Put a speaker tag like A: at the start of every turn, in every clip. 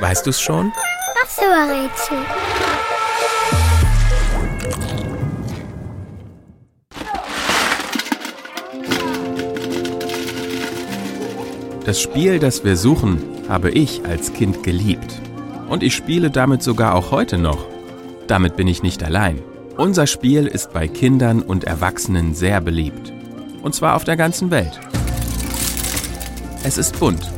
A: Weißt du's schon?
B: Ach so, Rätsel.
A: Das Spiel, das wir suchen, habe ich als Kind geliebt. Und ich spiele damit sogar auch heute noch. Damit bin ich nicht allein. Unser Spiel ist bei Kindern und Erwachsenen sehr beliebt. Und zwar auf der ganzen Welt. Es ist bunt.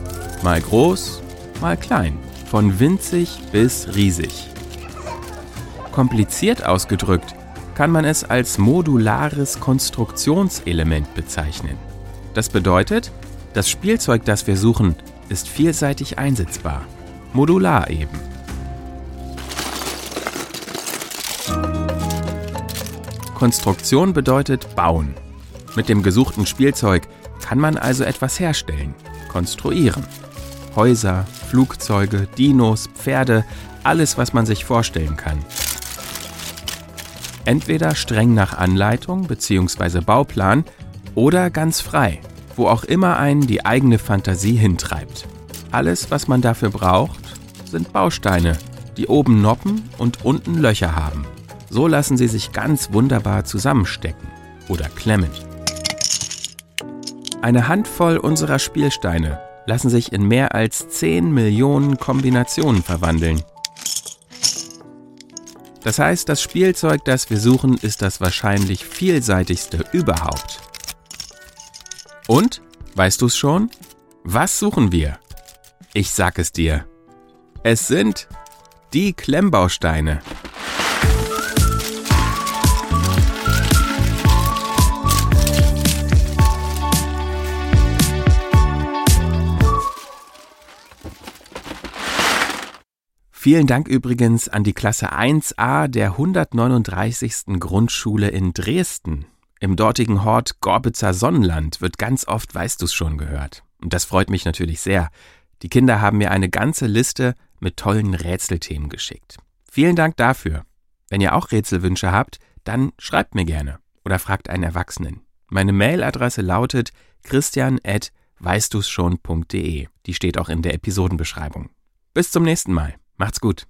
A: Mal groß, mal klein. Von winzig bis riesig. Kompliziert ausgedrückt kann man es als modulares Konstruktionselement bezeichnen. Das bedeutet, das Spielzeug, das wir suchen, ist vielseitig einsetzbar. Modular eben. Konstruktion bedeutet bauen. Mit dem gesuchten Spielzeug kann man also etwas herstellen, konstruieren. Häuser, Flugzeuge, Dinos, Pferde, alles, was man sich vorstellen kann. Entweder streng nach Anleitung bzw. Bauplan oder ganz frei, wo auch immer einen die eigene Fantasie hintreibt. Alles, was man dafür braucht, sind Bausteine, die oben Noppen und unten Löcher haben. So lassen sie sich ganz wunderbar zusammenstecken oder klemmen. Eine Handvoll unserer Spielsteine lassen sich in mehr als 10 Millionen Kombinationen verwandeln. Das heißt, das Spielzeug, das wir suchen, ist das wahrscheinlich vielseitigste überhaupt. Und, weißt du es schon? Was suchen wir? Ich sag es dir. Es sind die Klemmbausteine. Vielen Dank übrigens an die Klasse 1a der 139. Grundschule in Dresden. Im dortigen Hort Gorbitzer Sonnenland wird ganz oft Weißt du's schon gehört. Und das freut mich natürlich sehr. Die Kinder haben mir eine ganze Liste mit tollen Rätselthemen geschickt. Vielen Dank dafür. Wenn ihr auch Rätselwünsche habt, dann schreibt mir gerne oder fragt einen Erwachsenen. Meine Mailadresse lautet christian@weißdu's schon.de. Die steht auch in der Episodenbeschreibung. Bis zum nächsten Mal. Macht's gut.